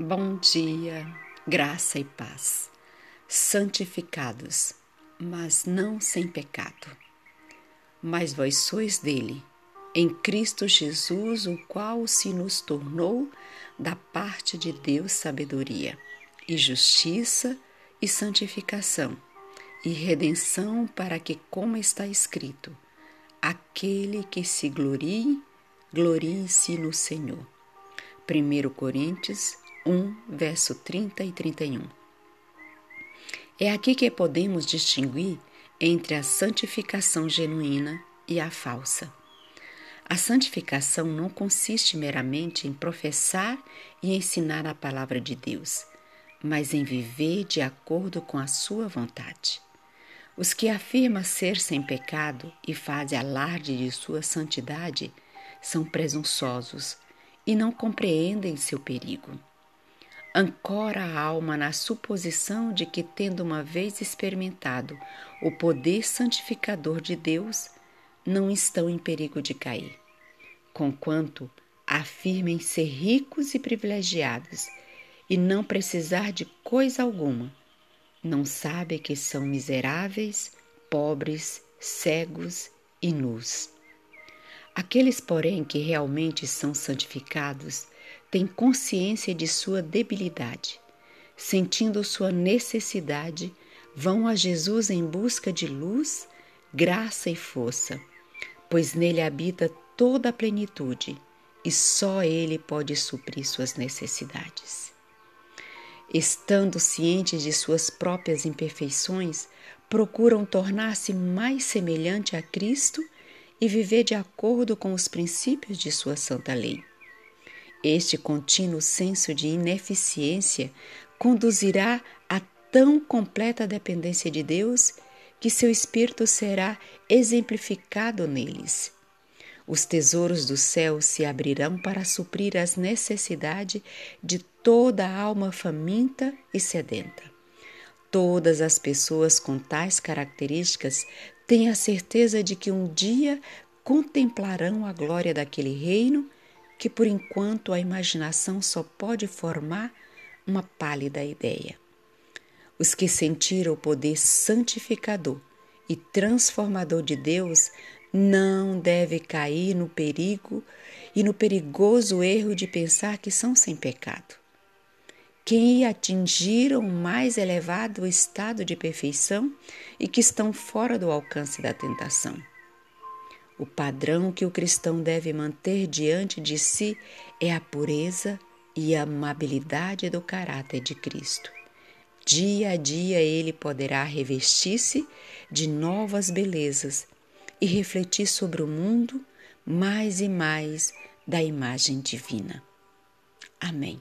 Bom dia, graça e paz. Santificados, mas não sem pecado. Mas vós sois dele, em Cristo Jesus, o qual se nos tornou da parte de Deus sabedoria, e justiça e santificação, e redenção, para que, como está escrito, aquele que se glorie, glorie-se no Senhor. 1 Coríntios 1, verso 30 e 31. É aqui que podemos distinguir entre a santificação genuína e a falsa. A santificação não consiste meramente em professar e ensinar a palavra de Deus, mas em viver de acordo com a sua vontade. Os que afirmam ser sem pecado e fazem alarde de sua santidade são presunçosos e não compreendem seu perigo ancora a alma na suposição de que, tendo uma vez experimentado o poder santificador de Deus, não estão em perigo de cair. Conquanto afirmem ser ricos e privilegiados e não precisar de coisa alguma, não sabem que são miseráveis, pobres, cegos e nus. Aqueles, porém, que realmente são santificados, têm consciência de sua debilidade. Sentindo sua necessidade, vão a Jesus em busca de luz, graça e força, pois nele habita toda a plenitude e só ele pode suprir suas necessidades. Estando cientes de suas próprias imperfeições, procuram tornar-se mais semelhante a Cristo e viver de acordo com os princípios de sua santa lei. Este contínuo senso de ineficiência conduzirá a tão completa dependência de Deus que seu espírito será exemplificado neles. Os tesouros do céu se abrirão para suprir as necessidades de toda a alma faminta e sedenta. Todas as pessoas com tais características têm a certeza de que um dia contemplarão a glória daquele reino que, por enquanto, a imaginação só pode formar uma pálida ideia. Os que sentiram o poder santificador e transformador de Deus não devem cair no perigo e no perigoso erro de pensar que são sem pecado que atingiram o mais elevado estado de perfeição e que estão fora do alcance da tentação. O padrão que o cristão deve manter diante de si é a pureza e a amabilidade do caráter de Cristo. Dia a dia ele poderá revestir-se de novas belezas e refletir sobre o mundo mais e mais da imagem divina. Amém.